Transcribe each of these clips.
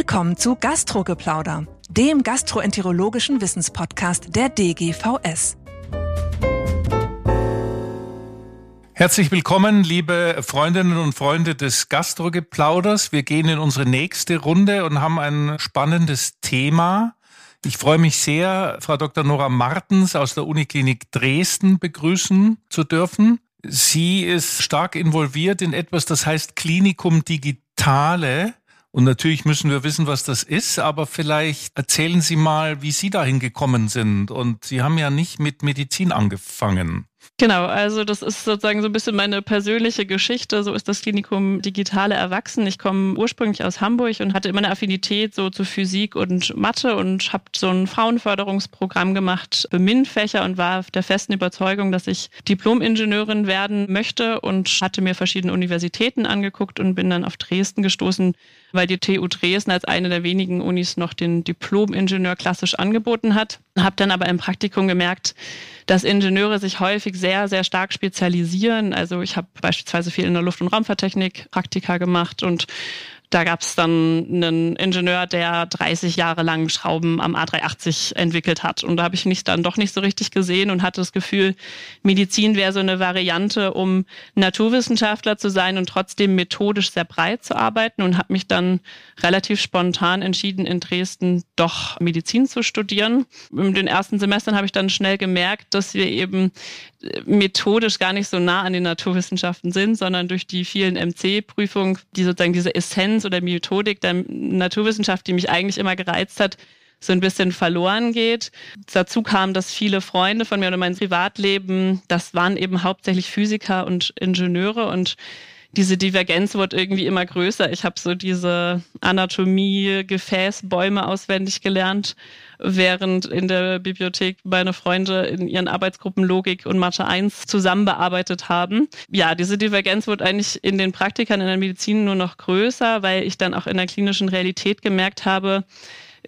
Willkommen zu Gastrogeplauder, dem gastroenterologischen Wissenspodcast der DGVS. Herzlich willkommen, liebe Freundinnen und Freunde des Gastrogeplauders. Wir gehen in unsere nächste Runde und haben ein spannendes Thema. Ich freue mich sehr, Frau Dr. Nora Martens aus der Uniklinik Dresden begrüßen zu dürfen. Sie ist stark involviert in etwas, das heißt Klinikum Digitale. Und natürlich müssen wir wissen, was das ist, aber vielleicht erzählen Sie mal, wie Sie dahin gekommen sind. Und Sie haben ja nicht mit Medizin angefangen. Genau, also das ist sozusagen so ein bisschen meine persönliche Geschichte. So ist das Klinikum Digitale Erwachsen. Ich komme ursprünglich aus Hamburg und hatte immer eine Affinität so zu Physik und Mathe und habe so ein Frauenförderungsprogramm gemacht für MINT-Fächer und war der festen Überzeugung, dass ich Diplom-Ingenieurin werden möchte und hatte mir verschiedene Universitäten angeguckt und bin dann auf Dresden gestoßen, weil die TU Dresden als eine der wenigen Unis noch den Diplom-Ingenieur klassisch angeboten hat. Habe dann aber im Praktikum gemerkt, dass Ingenieure sich häufig sehr, sehr stark spezialisieren. Also ich habe beispielsweise viel in der Luft- und Raumfahrttechnik Praktika gemacht und da gab es dann einen Ingenieur, der 30 Jahre lang Schrauben am A380 entwickelt hat. Und da habe ich mich dann doch nicht so richtig gesehen und hatte das Gefühl, Medizin wäre so eine Variante, um Naturwissenschaftler zu sein und trotzdem methodisch sehr breit zu arbeiten und habe mich dann relativ spontan entschieden, in Dresden doch Medizin zu studieren. In den ersten Semestern habe ich dann schnell gemerkt, dass wir eben methodisch gar nicht so nah an den Naturwissenschaften sind, sondern durch die vielen MC-Prüfungen, die sozusagen diese Essenz oder Methodik der Naturwissenschaft, die mich eigentlich immer gereizt hat, so ein bisschen verloren geht. Dazu kam, dass viele Freunde von mir oder mein Privatleben, das waren eben hauptsächlich Physiker und Ingenieure und diese Divergenz wird irgendwie immer größer. Ich habe so diese Anatomie, Gefäßbäume auswendig gelernt, während in der Bibliothek meine Freunde in ihren Arbeitsgruppen Logik und Mathe 1 zusammen bearbeitet haben. Ja, diese Divergenz wird eigentlich in den Praktikern in der Medizin nur noch größer, weil ich dann auch in der klinischen Realität gemerkt habe,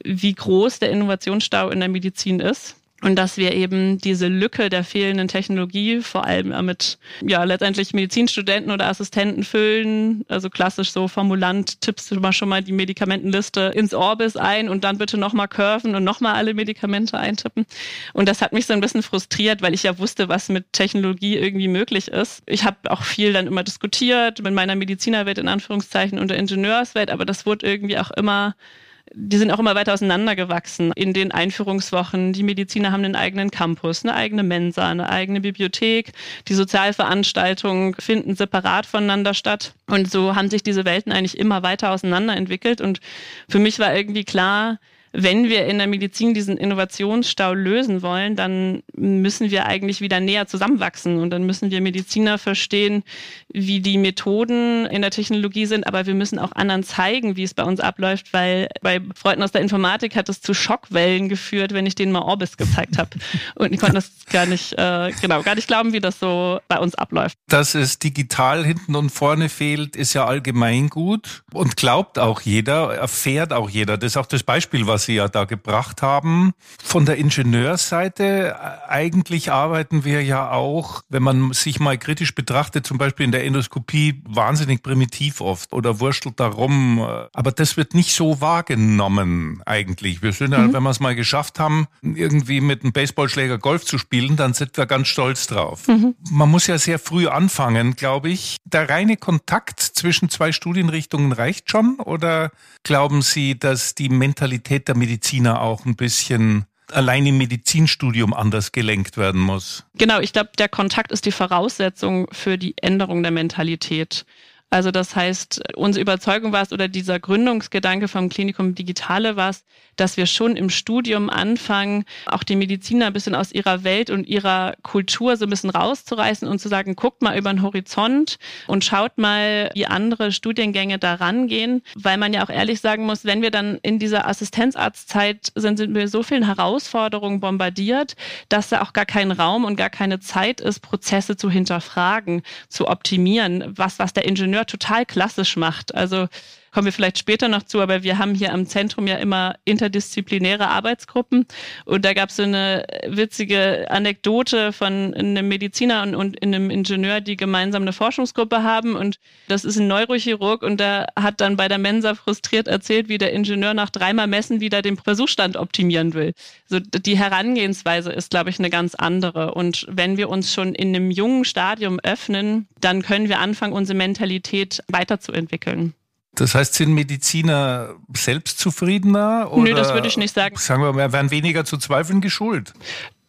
wie groß der Innovationsstau in der Medizin ist und dass wir eben diese Lücke der fehlenden Technologie vor allem mit ja letztendlich Medizinstudenten oder Assistenten füllen, also klassisch so Formulant tippst du mal schon mal die Medikamentenliste ins Orbis ein und dann bitte nochmal curven und nochmal alle Medikamente eintippen. Und das hat mich so ein bisschen frustriert, weil ich ja wusste, was mit Technologie irgendwie möglich ist. Ich habe auch viel dann immer diskutiert mit meiner Medizinerwelt in Anführungszeichen und der Ingenieurswelt, aber das wurde irgendwie auch immer die sind auch immer weiter auseinandergewachsen in den Einführungswochen. Die Mediziner haben einen eigenen Campus, eine eigene Mensa, eine eigene Bibliothek. Die Sozialveranstaltungen finden separat voneinander statt. Und so haben sich diese Welten eigentlich immer weiter auseinanderentwickelt. Und für mich war irgendwie klar, wenn wir in der Medizin diesen Innovationsstau lösen wollen, dann müssen wir eigentlich wieder näher zusammenwachsen und dann müssen wir Mediziner verstehen, wie die Methoden in der Technologie sind, aber wir müssen auch anderen zeigen, wie es bei uns abläuft, weil bei Freunden aus der Informatik hat es zu Schockwellen geführt, wenn ich denen mal Orbis gezeigt habe und ich konnte das gar nicht äh, genau gar nicht glauben, wie das so bei uns abläuft. Dass es digital hinten und vorne fehlt, ist ja allgemein gut und glaubt auch jeder, erfährt auch jeder. Das ist auch das Beispiel, was Sie ja da gebracht haben. Von der Ingenieursseite, äh, eigentlich arbeiten wir ja auch, wenn man sich mal kritisch betrachtet, zum Beispiel in der Endoskopie, wahnsinnig primitiv oft oder wurstelt darum. Äh, aber das wird nicht so wahrgenommen eigentlich. Wir sind ja, mhm. wenn wir es mal geschafft haben, irgendwie mit einem Baseballschläger Golf zu spielen, dann sind wir ganz stolz drauf. Mhm. Man muss ja sehr früh anfangen, glaube ich. Der reine Kontakt zwischen zwei Studienrichtungen reicht schon oder glauben Sie, dass die Mentalität der Mediziner auch ein bisschen allein im Medizinstudium anders gelenkt werden muss. Genau, ich glaube, der Kontakt ist die Voraussetzung für die Änderung der Mentalität. Also das heißt, unsere Überzeugung war es oder dieser Gründungsgedanke vom Klinikum Digitale war es, dass wir schon im Studium anfangen, auch die Mediziner ein bisschen aus ihrer Welt und ihrer Kultur so ein bisschen rauszureißen und zu sagen, guckt mal über den Horizont und schaut mal, wie andere Studiengänge da rangehen, weil man ja auch ehrlich sagen muss, wenn wir dann in dieser Assistenzarztzeit sind, sind wir so vielen Herausforderungen bombardiert, dass da auch gar kein Raum und gar keine Zeit ist, Prozesse zu hinterfragen, zu optimieren, was, was der Ingenieur total klassisch macht. Also kommen wir vielleicht später noch zu, aber wir haben hier am Zentrum ja immer interdisziplinäre Arbeitsgruppen. Und da gab es so eine witzige Anekdote von einem Mediziner und, und einem Ingenieur, die gemeinsam eine Forschungsgruppe haben. Und das ist ein Neurochirurg und der hat dann bei der Mensa frustriert erzählt, wie der Ingenieur nach dreimal Messen wieder den Versuchsstand optimieren will. So die Herangehensweise ist, glaube ich, eine ganz andere. Und wenn wir uns schon in einem jungen Stadium öffnen, dann können wir anfangen, unsere Mentalität weiterzuentwickeln. Das heißt, sind Mediziner selbstzufriedener? Oder Nö, das würde ich nicht sagen. Sagen wir mal, werden weniger zu Zweifeln geschult.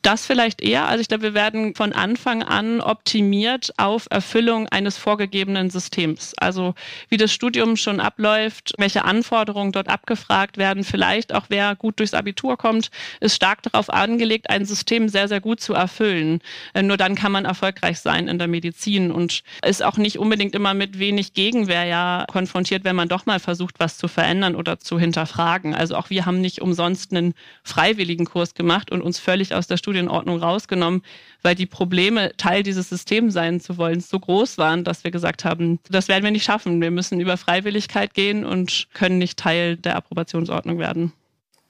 Das vielleicht eher. Also ich glaube, wir werden von Anfang an optimiert auf Erfüllung eines vorgegebenen Systems. Also wie das Studium schon abläuft, welche Anforderungen dort abgefragt werden, vielleicht auch wer gut durchs Abitur kommt, ist stark darauf angelegt, ein System sehr, sehr gut zu erfüllen. Äh, nur dann kann man erfolgreich sein in der Medizin und ist auch nicht unbedingt immer mit wenig Gegenwehr ja konfrontiert, wenn man doch mal versucht, was zu verändern oder zu hinterfragen. Also auch wir haben nicht umsonst einen freiwilligen Kurs gemacht und uns völlig aus der Studie Studienordnung rausgenommen, weil die Probleme, Teil dieses Systems sein zu wollen, so groß waren, dass wir gesagt haben, das werden wir nicht schaffen. Wir müssen über Freiwilligkeit gehen und können nicht Teil der Approbationsordnung werden.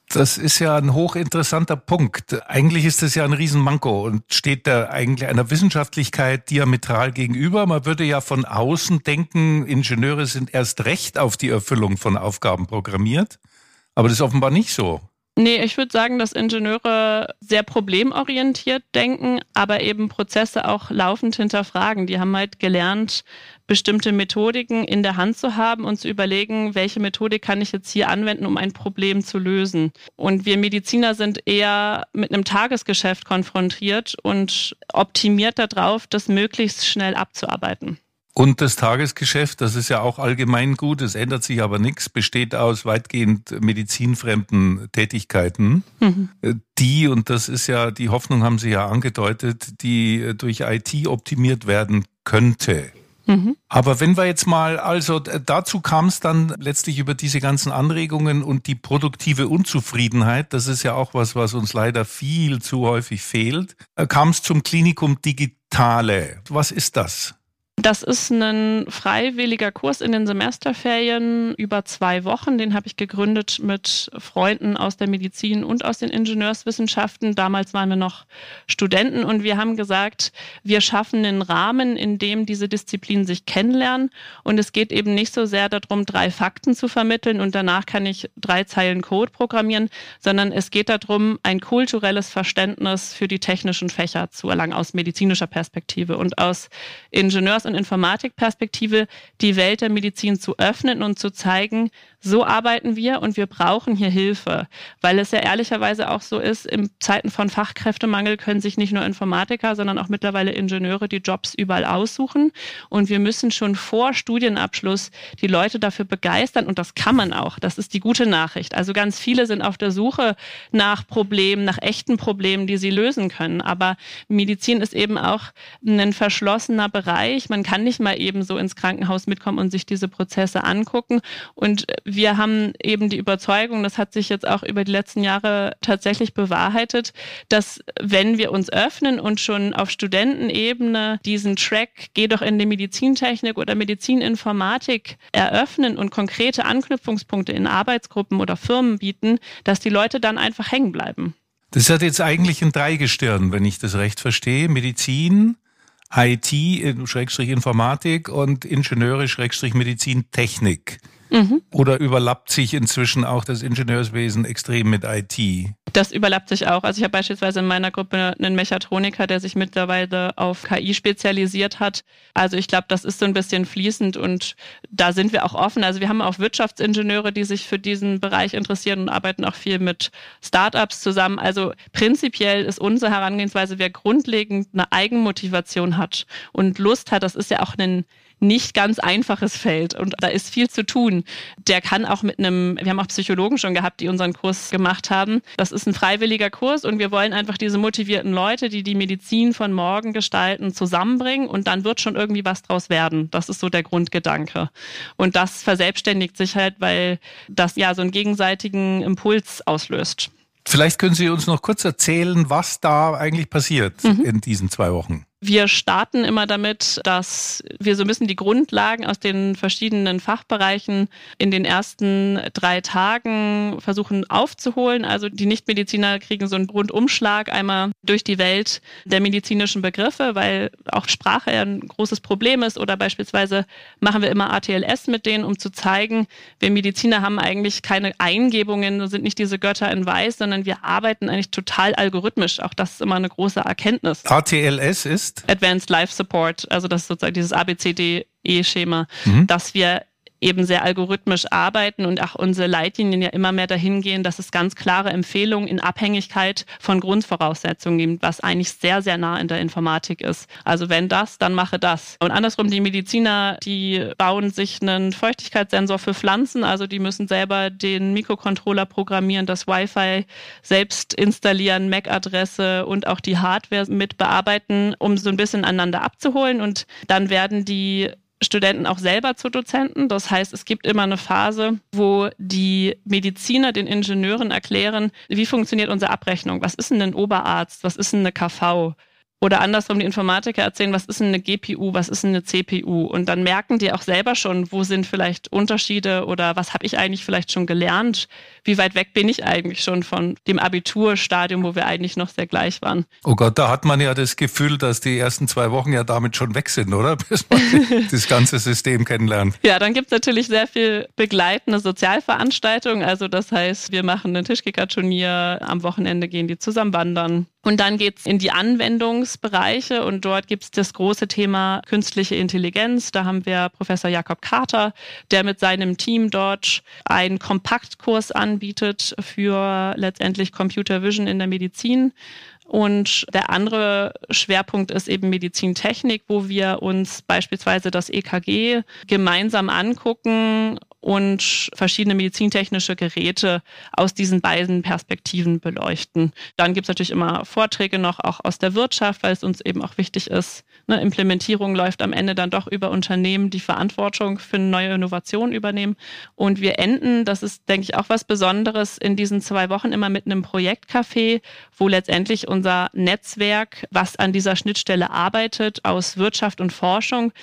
Das ist ja ein hochinteressanter Punkt. Eigentlich ist das ja ein Riesenmanko und steht da eigentlich einer Wissenschaftlichkeit diametral gegenüber. Man würde ja von außen denken, Ingenieure sind erst recht auf die Erfüllung von Aufgaben programmiert. Aber das ist offenbar nicht so. Nee, ich würde sagen, dass Ingenieure sehr problemorientiert denken, aber eben Prozesse auch laufend hinterfragen. Die haben halt gelernt, bestimmte Methodiken in der Hand zu haben und zu überlegen, welche Methodik kann ich jetzt hier anwenden, um ein Problem zu lösen. Und wir Mediziner sind eher mit einem Tagesgeschäft konfrontiert und optimiert darauf, das möglichst schnell abzuarbeiten. Und das Tagesgeschäft, das ist ja auch allgemein gut, es ändert sich aber nichts, besteht aus weitgehend medizinfremden Tätigkeiten, mhm. die, und das ist ja, die Hoffnung haben Sie ja angedeutet, die durch IT optimiert werden könnte. Mhm. Aber wenn wir jetzt mal, also dazu kam es dann letztlich über diese ganzen Anregungen und die produktive Unzufriedenheit, das ist ja auch was, was uns leider viel zu häufig fehlt, äh, kam es zum Klinikum Digitale. Was ist das? Das ist ein freiwilliger Kurs in den Semesterferien über zwei Wochen. Den habe ich gegründet mit Freunden aus der Medizin und aus den Ingenieurswissenschaften. Damals waren wir noch Studenten und wir haben gesagt, wir schaffen einen Rahmen, in dem diese Disziplinen sich kennenlernen. Und es geht eben nicht so sehr darum, drei Fakten zu vermitteln und danach kann ich drei Zeilen Code programmieren, sondern es geht darum, ein kulturelles Verständnis für die technischen Fächer zu erlangen aus medizinischer Perspektive und aus Ingenieurs Ingenieurs- und Informatikperspektive die Welt der Medizin zu öffnen und zu zeigen, so arbeiten wir und wir brauchen hier Hilfe, weil es ja ehrlicherweise auch so ist, in Zeiten von Fachkräftemangel können sich nicht nur Informatiker, sondern auch mittlerweile Ingenieure die Jobs überall aussuchen. Und wir müssen schon vor Studienabschluss die Leute dafür begeistern. Und das kann man auch. Das ist die gute Nachricht. Also ganz viele sind auf der Suche nach Problemen, nach echten Problemen, die sie lösen können, aber Medizin ist eben auch ein verschlossener Bereich man kann nicht mal eben so ins Krankenhaus mitkommen und sich diese Prozesse angucken. Und wir haben eben die Überzeugung, das hat sich jetzt auch über die letzten Jahre tatsächlich bewahrheitet, dass wenn wir uns öffnen und schon auf Studentenebene diesen Track, geh doch in die Medizintechnik oder Medizininformatik eröffnen und konkrete Anknüpfungspunkte in Arbeitsgruppen oder Firmen bieten, dass die Leute dann einfach hängen bleiben. Das hat jetzt eigentlich ein Dreigestirn, wenn ich das recht verstehe. Medizin, IT, Schrägstrich Informatik und Ingenieure, Schrägstrich Medizin, Technik. Mhm. Oder überlappt sich inzwischen auch das Ingenieurswesen extrem mit IT? Das überlappt sich auch. Also ich habe beispielsweise in meiner Gruppe einen Mechatroniker, der sich mittlerweile auf KI spezialisiert hat. Also ich glaube, das ist so ein bisschen fließend und da sind wir auch offen. Also wir haben auch Wirtschaftsingenieure, die sich für diesen Bereich interessieren und arbeiten auch viel mit Startups zusammen. Also prinzipiell ist unsere Herangehensweise, wer grundlegend eine Eigenmotivation hat und Lust hat, das ist ja auch ein nicht ganz einfaches Feld und da ist viel zu tun. Der kann auch mit einem, wir haben auch Psychologen schon gehabt, die unseren Kurs gemacht haben. Das ist ein freiwilliger Kurs und wir wollen einfach diese motivierten Leute, die die Medizin von morgen gestalten, zusammenbringen und dann wird schon irgendwie was draus werden. Das ist so der Grundgedanke. Und das verselbstständigt sich halt, weil das ja so einen gegenseitigen Impuls auslöst. Vielleicht können Sie uns noch kurz erzählen, was da eigentlich passiert mhm. in diesen zwei Wochen. Wir starten immer damit, dass wir so ein bisschen die Grundlagen aus den verschiedenen Fachbereichen in den ersten drei Tagen versuchen aufzuholen. Also die Nichtmediziner kriegen so einen Rundumschlag einmal durch die Welt der medizinischen Begriffe, weil auch Sprache ein großes Problem ist. Oder beispielsweise machen wir immer ATLS mit denen, um zu zeigen, wir Mediziner haben eigentlich keine Eingebungen, sind nicht diese Götter in Weiß, sondern wir arbeiten eigentlich total algorithmisch. Auch das ist immer eine große Erkenntnis. ATLS ist? Advanced Life Support, also das ist sozusagen dieses ABCDE-Schema, mhm. dass wir eben sehr algorithmisch arbeiten und auch unsere Leitlinien ja immer mehr dahin gehen, dass es ganz klare Empfehlungen in Abhängigkeit von Grundvoraussetzungen gibt, was eigentlich sehr, sehr nah in der Informatik ist. Also wenn das, dann mache das. Und andersrum, die Mediziner, die bauen sich einen Feuchtigkeitssensor für Pflanzen, also die müssen selber den Mikrocontroller programmieren, das Wi-Fi selbst installieren, MAC-Adresse und auch die Hardware mit bearbeiten, um so ein bisschen aneinander abzuholen. Und dann werden die Studenten auch selber zu Dozenten. Das heißt, es gibt immer eine Phase, wo die Mediziner den Ingenieuren erklären, wie funktioniert unsere Abrechnung? Was ist denn ein Oberarzt? Was ist denn eine KV? Oder andersrum die Informatiker erzählen, was ist denn eine GPU, was ist denn eine CPU? Und dann merken die auch selber schon, wo sind vielleicht Unterschiede oder was habe ich eigentlich vielleicht schon gelernt? Wie weit weg bin ich eigentlich schon von dem Abiturstadium, wo wir eigentlich noch sehr gleich waren? Oh Gott, da hat man ja das Gefühl, dass die ersten zwei Wochen ja damit schon weg sind, oder? Bis man das ganze System kennenlernt. Ja, dann gibt's natürlich sehr viel begleitende Sozialveranstaltungen. Also das heißt, wir machen ein Tischkicker-Turnier, am Wochenende gehen die zusammen wandern. Und dann geht's in die Anwendungsbereiche und dort gibt's das große Thema künstliche Intelligenz. Da haben wir Professor Jakob Carter, der mit seinem Team dort einen Kompaktkurs anbietet für letztendlich Computer Vision in der Medizin. Und der andere Schwerpunkt ist eben Medizintechnik, wo wir uns beispielsweise das EKG gemeinsam angucken und verschiedene medizintechnische Geräte aus diesen beiden Perspektiven beleuchten. Dann gibt es natürlich immer Vorträge noch auch aus der Wirtschaft, weil es uns eben auch wichtig ist. Ne, Implementierung läuft am Ende dann doch über Unternehmen, die Verantwortung für neue Innovationen übernehmen. Und wir enden, das ist, denke ich, auch was Besonderes, in diesen zwei Wochen immer mit einem Projektcafé, wo letztendlich unser Netzwerk, was an dieser Schnittstelle arbeitet, aus Wirtschaft und Forschung,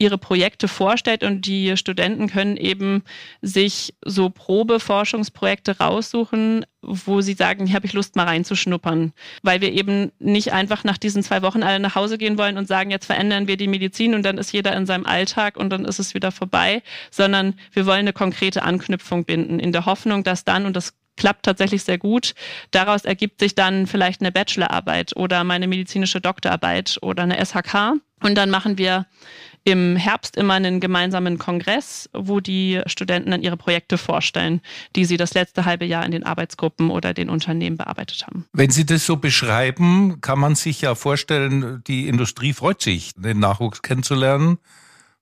ihre Projekte vorstellt und die Studenten können eben sich so Probeforschungsprojekte raussuchen, wo sie sagen, hier habe ich Lust mal reinzuschnuppern, weil wir eben nicht einfach nach diesen zwei Wochen alle nach Hause gehen wollen und sagen, jetzt verändern wir die Medizin und dann ist jeder in seinem Alltag und dann ist es wieder vorbei, sondern wir wollen eine konkrete Anknüpfung binden in der Hoffnung, dass dann, und das klappt tatsächlich sehr gut. Daraus ergibt sich dann vielleicht eine Bachelorarbeit oder meine medizinische Doktorarbeit oder eine SHK. Und dann machen wir im Herbst immer einen gemeinsamen Kongress, wo die Studenten dann ihre Projekte vorstellen, die sie das letzte halbe Jahr in den Arbeitsgruppen oder den Unternehmen bearbeitet haben. Wenn Sie das so beschreiben, kann man sich ja vorstellen, die Industrie freut sich, den Nachwuchs kennenzulernen.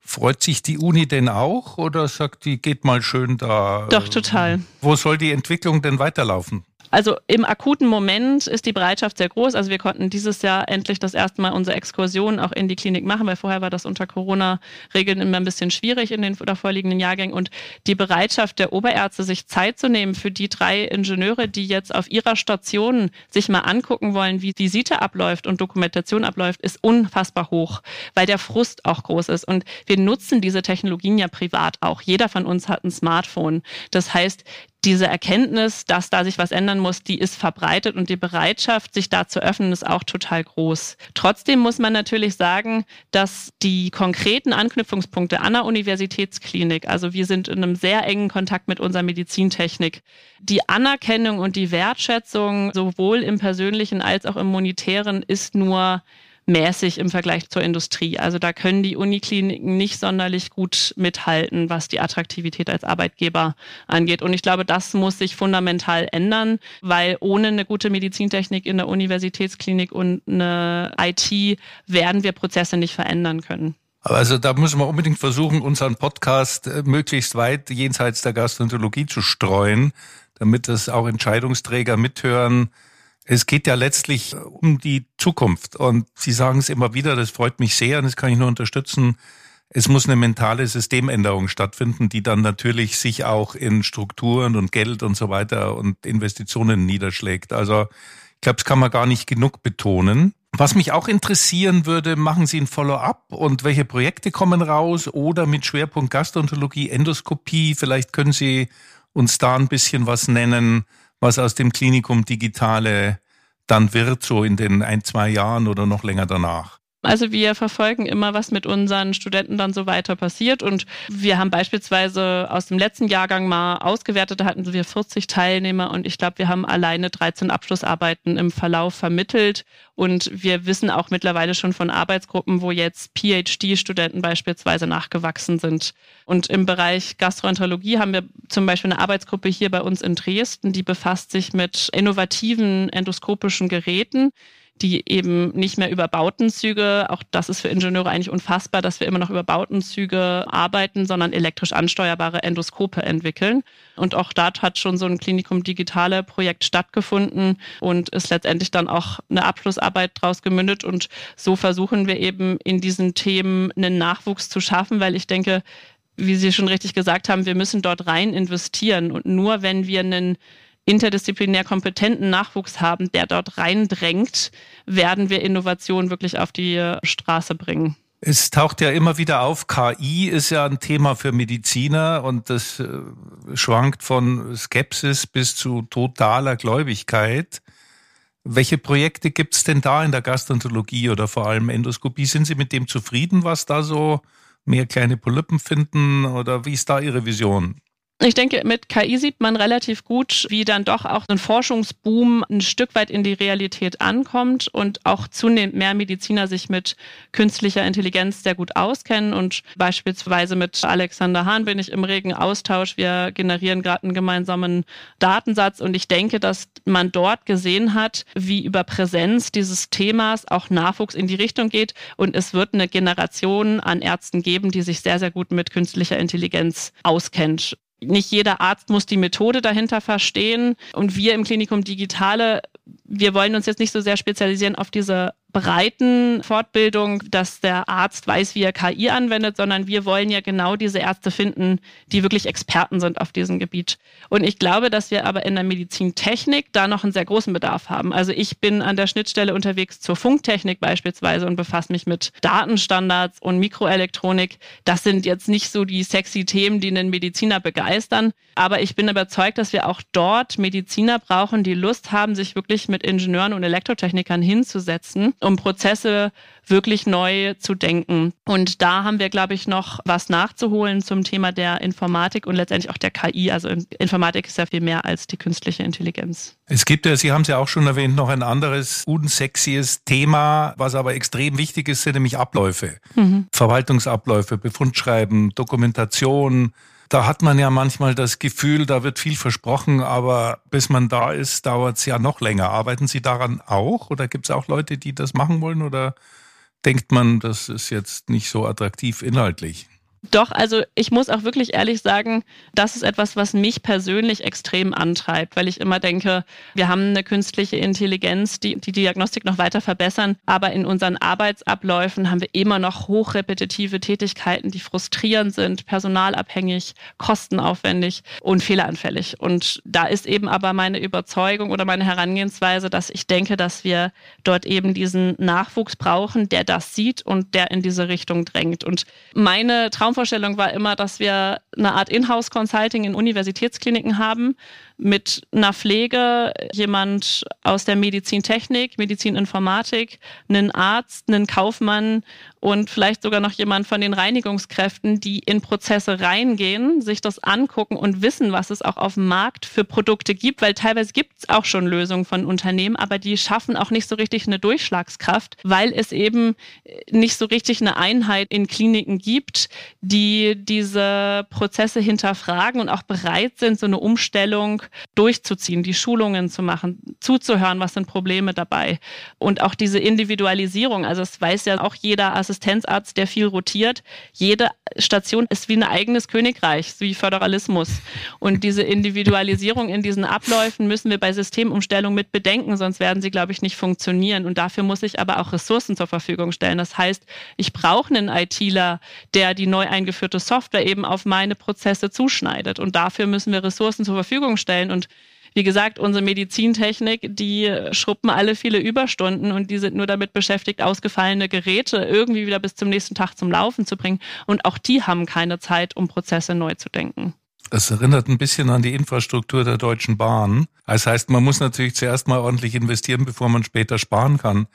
Freut sich die Uni denn auch oder sagt die, geht mal schön da? Doch, total. Wo soll die Entwicklung denn weiterlaufen? Also im akuten Moment ist die Bereitschaft sehr groß. Also wir konnten dieses Jahr endlich das erste Mal unsere Exkursion auch in die Klinik machen, weil vorher war das unter Corona-Regeln immer ein bisschen schwierig in den davorliegenden Jahrgängen. Und die Bereitschaft der Oberärzte, sich Zeit zu nehmen für die drei Ingenieure, die jetzt auf ihrer Station sich mal angucken wollen, wie Visite abläuft und Dokumentation abläuft, ist unfassbar hoch, weil der Frust auch groß ist. Und wir nutzen diese Technologien ja privat auch. Jeder von uns hat ein Smartphone. Das heißt, diese Erkenntnis, dass da sich was ändern muss, die ist verbreitet und die Bereitschaft, sich da zu öffnen, ist auch total groß. Trotzdem muss man natürlich sagen, dass die konkreten Anknüpfungspunkte an der Universitätsklinik, also wir sind in einem sehr engen Kontakt mit unserer Medizintechnik, die Anerkennung und die Wertschätzung sowohl im persönlichen als auch im monetären ist nur mäßig im Vergleich zur Industrie. Also da können die Unikliniken nicht sonderlich gut mithalten, was die Attraktivität als Arbeitgeber angeht. Und ich glaube, das muss sich fundamental ändern, weil ohne eine gute Medizintechnik in der Universitätsklinik und eine IT werden wir Prozesse nicht verändern können. Also da müssen wir unbedingt versuchen, unseren Podcast äh, möglichst weit jenseits der Gastroenterologie zu streuen, damit das auch Entscheidungsträger mithören, es geht ja letztlich um die Zukunft. Und Sie sagen es immer wieder, das freut mich sehr und das kann ich nur unterstützen. Es muss eine mentale Systemänderung stattfinden, die dann natürlich sich auch in Strukturen und Geld und so weiter und Investitionen niederschlägt. Also ich glaube, das kann man gar nicht genug betonen. Was mich auch interessieren würde, machen Sie ein Follow-up und welche Projekte kommen raus oder mit Schwerpunkt Gastroenterologie, Endoskopie? Vielleicht können Sie uns da ein bisschen was nennen, was aus dem Klinikum Digitale dann wird, so in den ein, zwei Jahren oder noch länger danach. Also wir verfolgen immer, was mit unseren Studenten dann so weiter passiert. Und wir haben beispielsweise aus dem letzten Jahrgang mal ausgewertet, da hatten wir 40 Teilnehmer und ich glaube, wir haben alleine 13 Abschlussarbeiten im Verlauf vermittelt. Und wir wissen auch mittlerweile schon von Arbeitsgruppen, wo jetzt PhD-Studenten beispielsweise nachgewachsen sind. Und im Bereich Gastroenterologie haben wir zum Beispiel eine Arbeitsgruppe hier bei uns in Dresden, die befasst sich mit innovativen endoskopischen Geräten die eben nicht mehr über Bautenzüge, auch das ist für Ingenieure eigentlich unfassbar, dass wir immer noch über Bautenzüge arbeiten, sondern elektrisch ansteuerbare Endoskope entwickeln. Und auch dort hat schon so ein Klinikum Digitale Projekt stattgefunden und ist letztendlich dann auch eine Abschlussarbeit draus gemündet. Und so versuchen wir eben in diesen Themen einen Nachwuchs zu schaffen, weil ich denke, wie Sie schon richtig gesagt haben, wir müssen dort rein investieren. Und nur wenn wir einen interdisziplinär kompetenten Nachwuchs haben, der dort reindrängt, werden wir Innovation wirklich auf die Straße bringen. Es taucht ja immer wieder auf, KI ist ja ein Thema für Mediziner und das äh, schwankt von Skepsis bis zu totaler Gläubigkeit. Welche Projekte gibt es denn da in der Gastroenterologie oder vor allem Endoskopie? Sind Sie mit dem zufrieden, was da so mehr kleine Polypen finden oder wie ist da Ihre Vision? Ich denke, mit KI sieht man relativ gut, wie dann doch auch ein Forschungsboom ein Stück weit in die Realität ankommt und auch zunehmend mehr Mediziner sich mit künstlicher Intelligenz sehr gut auskennen. Und beispielsweise mit Alexander Hahn bin ich im regen Austausch. Wir generieren gerade einen gemeinsamen Datensatz und ich denke, dass man dort gesehen hat, wie über Präsenz dieses Themas auch Nachwuchs in die Richtung geht. Und es wird eine Generation an Ärzten geben, die sich sehr, sehr gut mit künstlicher Intelligenz auskennt. Nicht jeder Arzt muss die Methode dahinter verstehen. Und wir im Klinikum Digitale, wir wollen uns jetzt nicht so sehr spezialisieren auf diese breiten Fortbildung, dass der Arzt weiß, wie er KI anwendet, sondern wir wollen ja genau diese Ärzte finden, die wirklich Experten sind auf diesem Gebiet. Und ich glaube, dass wir aber in der Medizintechnik da noch einen sehr großen Bedarf haben. Also ich bin an der Schnittstelle unterwegs zur Funktechnik beispielsweise und befasse mich mit Datenstandards und Mikroelektronik. Das sind jetzt nicht so die sexy Themen, die einen Mediziner begeistern. Aber ich bin überzeugt, dass wir auch dort Mediziner brauchen, die Lust haben, sich wirklich mit Ingenieuren und Elektrotechnikern hinzusetzen um Prozesse wirklich neu zu denken. Und da haben wir, glaube ich, noch was nachzuholen zum Thema der Informatik und letztendlich auch der KI. Also Informatik ist ja viel mehr als die künstliche Intelligenz. Es gibt ja, Sie haben es ja auch schon erwähnt, noch ein anderes unsexies Thema, was aber extrem wichtig ist, sind nämlich Abläufe. Mhm. Verwaltungsabläufe, Befundschreiben, Dokumentation, da hat man ja manchmal das Gefühl, da wird viel versprochen, aber bis man da ist, dauert es ja noch länger. Arbeiten Sie daran auch oder gibt es auch Leute, die das machen wollen oder denkt man, das ist jetzt nicht so attraktiv inhaltlich? Doch, also ich muss auch wirklich ehrlich sagen, das ist etwas, was mich persönlich extrem antreibt, weil ich immer denke, wir haben eine künstliche Intelligenz, die die Diagnostik noch weiter verbessern, aber in unseren Arbeitsabläufen haben wir immer noch hochrepetitive Tätigkeiten, die frustrierend sind, personalabhängig, kostenaufwendig und fehleranfällig. Und da ist eben aber meine Überzeugung oder meine Herangehensweise, dass ich denke, dass wir dort eben diesen Nachwuchs brauchen, der das sieht und der in diese Richtung drängt. Und meine Traum Traumvorstellung war immer, dass wir eine Art Inhouse-Consulting in Universitätskliniken haben, mit einer Pflege, jemand aus der Medizintechnik, Medizininformatik, einen Arzt, einen Kaufmann und vielleicht sogar noch jemand von den Reinigungskräften, die in Prozesse reingehen, sich das angucken und wissen, was es auch auf dem Markt für Produkte gibt, weil teilweise gibt es auch schon Lösungen von Unternehmen, aber die schaffen auch nicht so richtig eine Durchschlagskraft, weil es eben nicht so richtig eine Einheit in Kliniken gibt, die diese Prozesse hinterfragen und auch bereit sind, so eine Umstellung durchzuziehen, die Schulungen zu machen, zuzuhören, was sind Probleme dabei. Und auch diese Individualisierung, also es weiß ja auch jeder Assistenzarzt, der viel rotiert, jede Station ist wie ein eigenes Königreich, wie Föderalismus. Und diese Individualisierung in diesen Abläufen müssen wir bei Systemumstellung mit bedenken, sonst werden sie, glaube ich, nicht funktionieren. Und dafür muss ich aber auch Ressourcen zur Verfügung stellen. Das heißt, ich brauche einen ITler, der die neu eingeführte Software eben auf meine Prozesse zuschneidet. Und dafür müssen wir Ressourcen zur Verfügung stellen. Und wie gesagt, unsere Medizintechnik, die schruppen alle viele Überstunden und die sind nur damit beschäftigt, ausgefallene Geräte irgendwie wieder bis zum nächsten Tag zum Laufen zu bringen. Und auch die haben keine Zeit, um Prozesse neu zu denken. Es erinnert ein bisschen an die Infrastruktur der Deutschen Bahn. Das heißt, man muss natürlich zuerst mal ordentlich investieren, bevor man später sparen kann.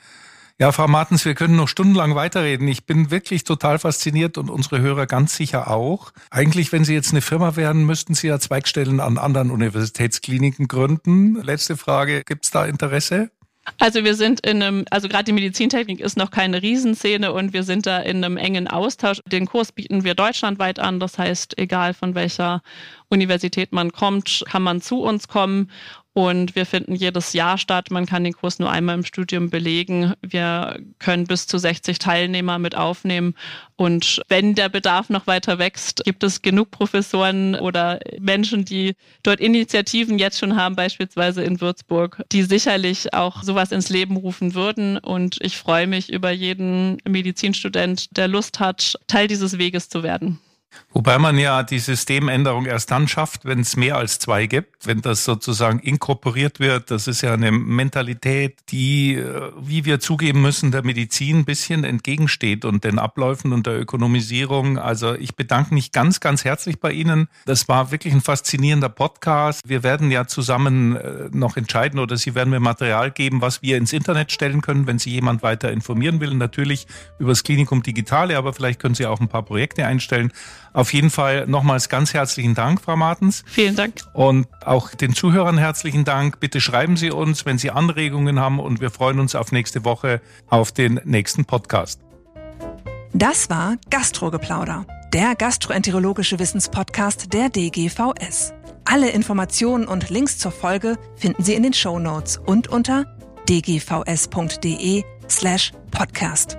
Ja, Frau Martens, wir können noch stundenlang weiterreden. Ich bin wirklich total fasziniert und unsere Hörer ganz sicher auch. Eigentlich, wenn Sie jetzt eine Firma wären, müssten Sie ja Zweigstellen an anderen Universitätskliniken gründen. Letzte Frage, gibt es da Interesse? Also wir sind in einem, also gerade die Medizintechnik ist noch keine Riesenszene und wir sind da in einem engen Austausch. Den Kurs bieten wir deutschlandweit an. Das heißt, egal von welcher Universität man kommt, kann man zu uns kommen und wir finden jedes Jahr statt. Man kann den Kurs nur einmal im Studium belegen. Wir können bis zu 60 Teilnehmer mit aufnehmen. Und wenn der Bedarf noch weiter wächst, gibt es genug Professoren oder Menschen, die dort Initiativen jetzt schon haben, beispielsweise in Würzburg, die sicherlich auch sowas ins Leben rufen würden. Und ich freue mich über jeden Medizinstudent, der Lust hat, Teil dieses Weges zu werden. Wobei man ja die Systemänderung erst dann schafft, wenn es mehr als zwei gibt, wenn das sozusagen inkorporiert wird. Das ist ja eine Mentalität, die, äh, wie wir zugeben müssen, der Medizin ein bisschen entgegensteht und den Abläufen und der Ökonomisierung. Also ich bedanke mich ganz, ganz herzlich bei Ihnen. Das war wirklich ein faszinierender Podcast. Wir werden ja zusammen äh, noch entscheiden oder Sie werden mir Material geben, was wir ins Internet stellen können, wenn Sie jemand weiter informieren will. Natürlich über das Klinikum Digitale, aber vielleicht können Sie auch ein paar Projekte einstellen. Auf jeden Fall nochmals ganz herzlichen Dank, Frau Martens. Vielen Dank. Und auch den Zuhörern herzlichen Dank. Bitte schreiben Sie uns, wenn Sie Anregungen haben und wir freuen uns auf nächste Woche auf den nächsten Podcast. Das war Gastrogeplauder, der gastroenterologische Wissenspodcast der DGVS. Alle Informationen und Links zur Folge finden Sie in den Show Notes und unter dgvs.de slash podcast.